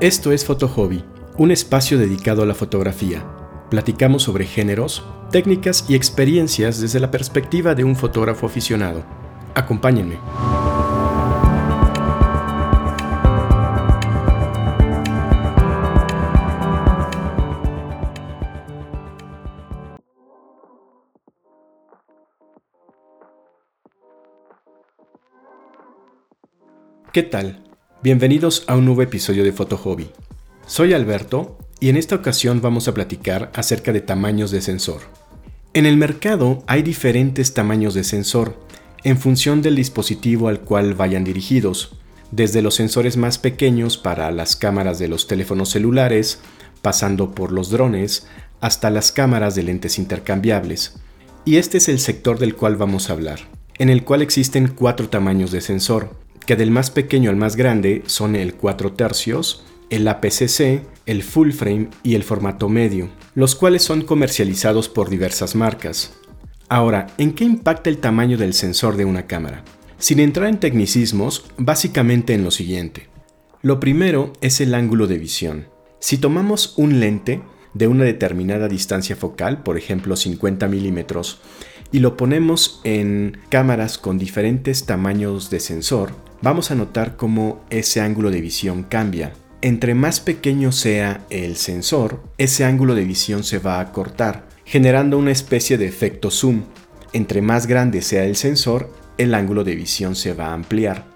Esto es Foto Hobby, un espacio dedicado a la fotografía. Platicamos sobre géneros, técnicas y experiencias desde la perspectiva de un fotógrafo aficionado. Acompáñenme. ¿Qué tal? Bienvenidos a un nuevo episodio de Foto Hobby. Soy Alberto y en esta ocasión vamos a platicar acerca de tamaños de sensor. En el mercado hay diferentes tamaños de sensor en función del dispositivo al cual vayan dirigidos, desde los sensores más pequeños para las cámaras de los teléfonos celulares, pasando por los drones, hasta las cámaras de lentes intercambiables. Y este es el sector del cual vamos a hablar, en el cual existen cuatro tamaños de sensor, que del más pequeño al más grande son el 4 tercios, el APC-C, el full frame y el formato medio, los cuales son comercializados por diversas marcas. Ahora, ¿en qué impacta el tamaño del sensor de una cámara? Sin entrar en tecnicismos, básicamente en lo siguiente. Lo primero es el ángulo de visión. Si tomamos un lente de una determinada distancia focal, por ejemplo 50 milímetros, y lo ponemos en cámaras con diferentes tamaños de sensor, vamos a notar cómo ese ángulo de visión cambia. Entre más pequeño sea el sensor, ese ángulo de visión se va a cortar, generando una especie de efecto zoom. Entre más grande sea el sensor, el ángulo de visión se va a ampliar.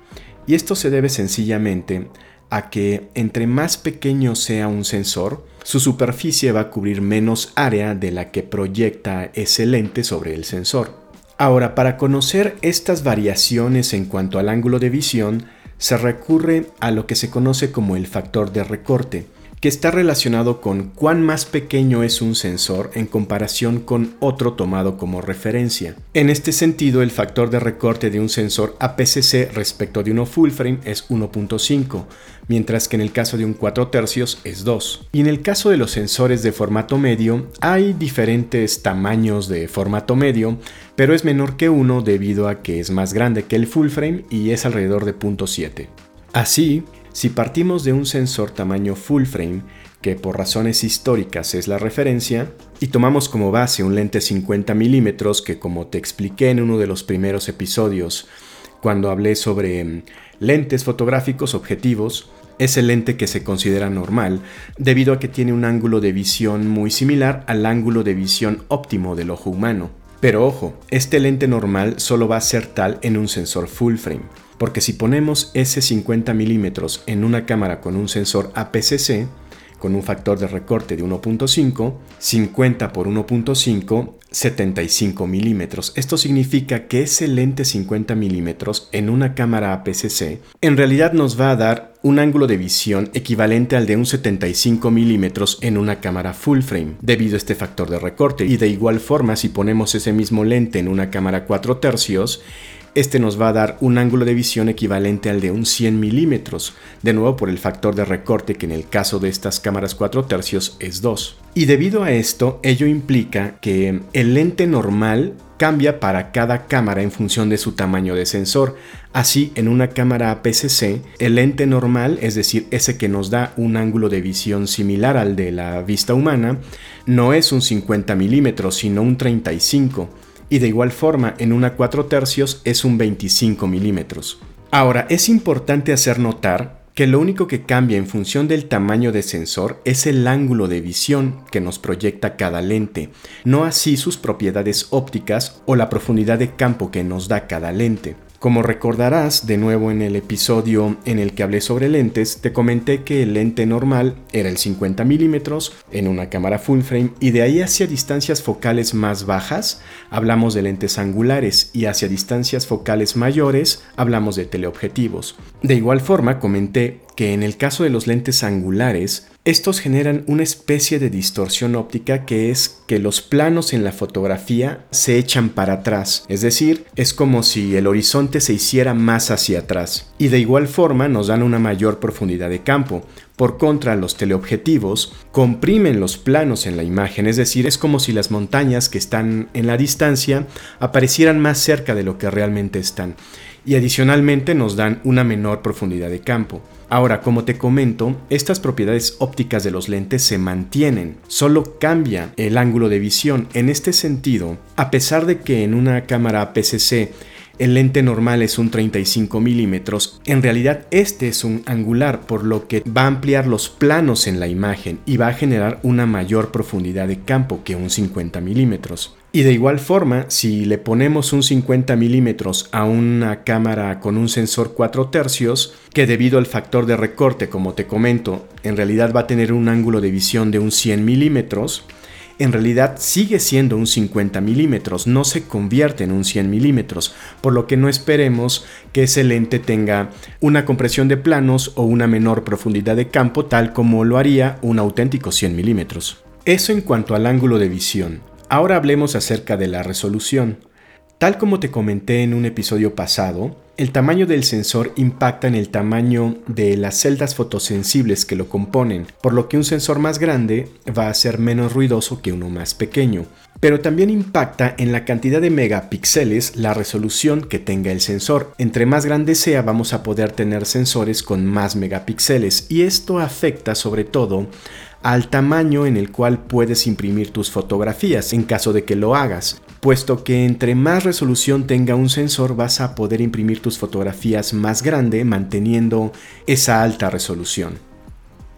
Y esto se debe sencillamente a que entre más pequeño sea un sensor, su superficie va a cubrir menos área de la que proyecta ese lente sobre el sensor. Ahora, para conocer estas variaciones en cuanto al ángulo de visión, se recurre a lo que se conoce como el factor de recorte, que está relacionado con cuán más pequeño es un sensor en comparación con otro tomado como referencia. En este sentido, el factor de recorte de un sensor APC-C respecto de uno full frame es 1.5, mientras que en el caso de un 4 tercios es 2. Y en el caso de los sensores de formato medio, hay diferentes tamaños de formato medio, pero es menor que 1 debido a que es más grande que el full frame y es alrededor de 0.7. Así, si partimos de un sensor tamaño full frame, que por razones históricas es la referencia, y tomamos como base un lente 50 mm que como te expliqué en uno de los primeros episodios, cuando hablé sobre mm, lentes fotográficos objetivos, es el lente que se considera normal debido a que tiene un ángulo de visión muy similar al ángulo de visión óptimo del ojo humano. Pero ojo, este lente normal solo va a ser tal en un sensor full frame porque si ponemos ese 50 milímetros en una cámara con un sensor APC-C, con un factor de recorte de 1.5, 50 por 1.5, 75 milímetros. Esto significa que ese lente 50 milímetros en una cámara APC-C en realidad nos va a dar un ángulo de visión equivalente al de un 75 milímetros en una cámara full frame, debido a este factor de recorte. Y de igual forma, si ponemos ese mismo lente en una cámara 4 tercios, este nos va a dar un ángulo de visión equivalente al de un 100 milímetros, de nuevo por el factor de recorte que en el caso de estas cámaras 4 tercios es 2. Y debido a esto, ello implica que el lente normal cambia para cada cámara en función de su tamaño de sensor. Así, en una cámara APC-C, el lente normal, es decir, ese que nos da un ángulo de visión similar al de la vista humana, no es un 50 milímetros, sino un 35 y de igual forma en una 4 tercios es un 25 milímetros. Ahora, es importante hacer notar que lo único que cambia en función del tamaño de sensor es el ángulo de visión que nos proyecta cada lente, no así sus propiedades ópticas o la profundidad de campo que nos da cada lente. Como recordarás, de nuevo en el episodio en el que hablé sobre lentes, te comenté que el lente normal era el 50 milímetros en una cámara full frame y de ahí hacia distancias focales más bajas hablamos de lentes angulares y hacia distancias focales mayores hablamos de teleobjetivos. De igual forma comenté que en el caso de los lentes angulares, estos generan una especie de distorsión óptica que es que los planos en la fotografía se echan para atrás, es decir, es como si el horizonte se hiciera más hacia atrás. Y de igual forma nos dan una mayor profundidad de campo. Por contra, los teleobjetivos comprimen los planos en la imagen, es decir, es como si las montañas que están en la distancia aparecieran más cerca de lo que realmente están. Y adicionalmente nos dan una menor profundidad de campo. Ahora, como te comento, estas propiedades ópticas de los lentes se mantienen, solo cambia el ángulo de visión. En este sentido, a pesar de que en una cámara PCC el lente normal es un 35 milímetros, en realidad este es un angular, por lo que va a ampliar los planos en la imagen y va a generar una mayor profundidad de campo que un 50 milímetros. Y de igual forma, si le ponemos un 50 milímetros a una cámara con un sensor 4 tercios, que debido al factor de recorte, como te comento, en realidad va a tener un ángulo de visión de un 100 milímetros, en realidad sigue siendo un 50 milímetros, no se convierte en un 100 milímetros, por lo que no esperemos que ese lente tenga una compresión de planos o una menor profundidad de campo tal como lo haría un auténtico 100 milímetros. Eso en cuanto al ángulo de visión. Ahora hablemos acerca de la resolución. Tal como te comenté en un episodio pasado, el tamaño del sensor impacta en el tamaño de las celdas fotosensibles que lo componen, por lo que un sensor más grande va a ser menos ruidoso que uno más pequeño. Pero también impacta en la cantidad de megapíxeles la resolución que tenga el sensor. Entre más grande sea vamos a poder tener sensores con más megapíxeles y esto afecta sobre todo al tamaño en el cual puedes imprimir tus fotografías en caso de que lo hagas, puesto que entre más resolución tenga un sensor vas a poder imprimir tus fotografías más grande manteniendo esa alta resolución.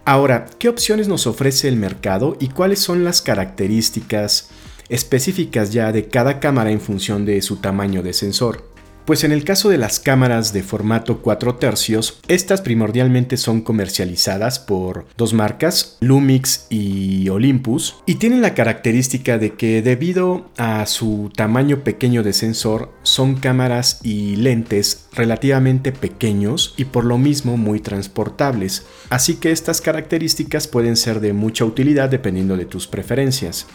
Ahora, ¿qué opciones nos ofrece el mercado y cuáles son las características específicas ya de cada cámara en función de su tamaño de sensor? Pues en el caso de las cámaras de formato 4 tercios, estas primordialmente son comercializadas por dos marcas, Lumix y Olympus, y tienen la característica de que debido a su tamaño pequeño de sensor, son cámaras y lentes relativamente pequeños y por lo mismo muy transportables, así que estas características pueden ser de mucha utilidad dependiendo de tus preferencias.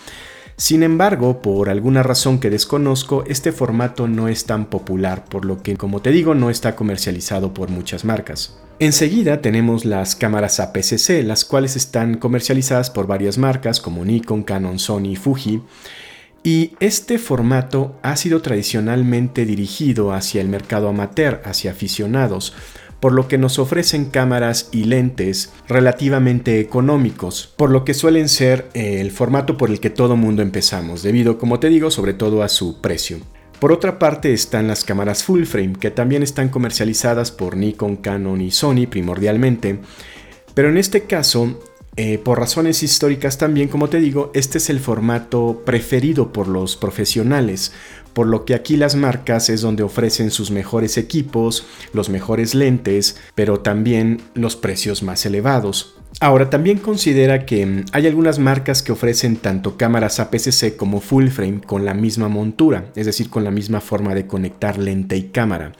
Sin embargo, por alguna razón que desconozco, este formato no es tan popular, por lo que, como te digo, no está comercializado por muchas marcas. Enseguida tenemos las cámaras APS-C, las cuales están comercializadas por varias marcas como Nikon, Canon, Sony, Fuji, y este formato ha sido tradicionalmente dirigido hacia el mercado amateur, hacia aficionados, por lo que nos ofrecen cámaras y lentes relativamente económicos, por lo que suelen ser eh, el formato por el que todo mundo empezamos, debido, como te digo, sobre todo a su precio. Por otra parte están las cámaras full frame, que también están comercializadas por Nikon, Canon y Sony primordialmente, pero en este caso eh, por razones históricas también, como te digo, este es el formato preferido por los profesionales, por lo que aquí las marcas es donde ofrecen sus mejores equipos, los mejores lentes, pero también los precios más elevados. Ahora también considera que mm, hay algunas marcas que ofrecen tanto cámaras APS-C como full frame con la misma montura, es decir, con la misma forma de conectar lente y cámara.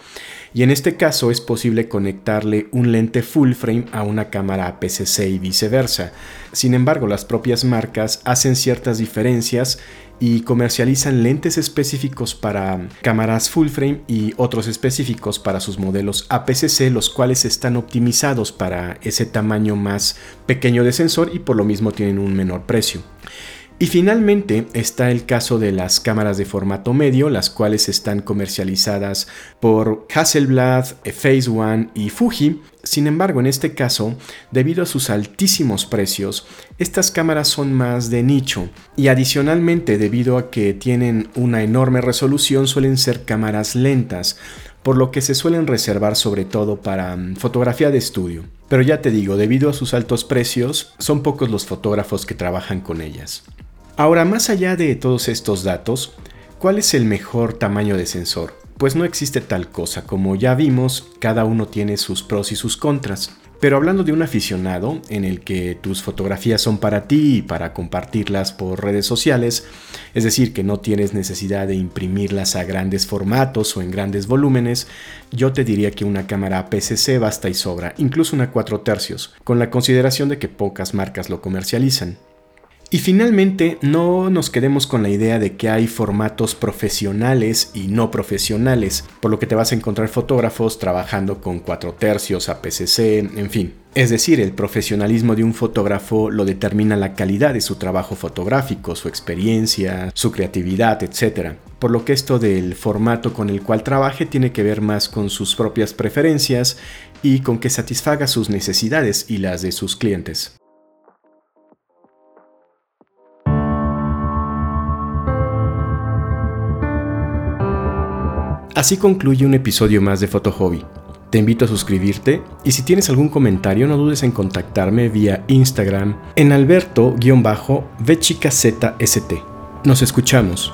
Y en este caso es posible conectarle un lente full frame a una cámara APS-C y viceversa. Sin embargo, las propias marcas hacen ciertas diferencias y comercializan lentes específicos para cámaras full frame y otros específicos para sus modelos APS-C, los cuales están optimizados para ese tamaño más pequeño de sensor y por lo mismo tienen un menor precio. Y finalmente está el caso de las cámaras de formato medio, las cuales están comercializadas por Hasselblad, Phase One y Fuji. Sin embargo, en este caso, debido a sus altísimos precios, estas cámaras son más de nicho y adicionalmente debido a que tienen una enorme resolución suelen ser cámaras lentas, por lo que se suelen reservar sobre todo para mm, fotografía de estudio. Pero ya te digo, debido a sus altos precios, son pocos los fotógrafos que trabajan con ellas. Ahora, más allá de todos estos datos, ¿cuál es el mejor tamaño de sensor? Pues no existe tal cosa, como ya vimos, cada uno tiene sus pros y sus contras. Pero hablando de un aficionado en el que tus fotografías son para ti y para compartirlas por redes sociales, es decir, que no tienes necesidad de imprimirlas a grandes formatos o en grandes volúmenes, yo te diría que una cámara PCC basta y sobra, incluso una 4 tercios, con la consideración de que pocas marcas lo comercializan. Y finalmente, no nos quedemos con la idea de que hay formatos profesionales y no profesionales, por lo que te vas a encontrar fotógrafos trabajando con 4 tercios, APC-C, en fin. Es decir, el profesionalismo de un fotógrafo lo determina la calidad de su trabajo fotográfico, su experiencia, su creatividad, etc. Por lo que esto del formato con el cual trabaje tiene que ver más con sus propias preferencias y con que satisfaga sus necesidades y las de sus clientes. Así concluye un episodio más de Foto Hobby. Te invito a suscribirte y si tienes algún comentario no dudes en contactarme vía Instagram en alberto-vchicazst. Nos escuchamos.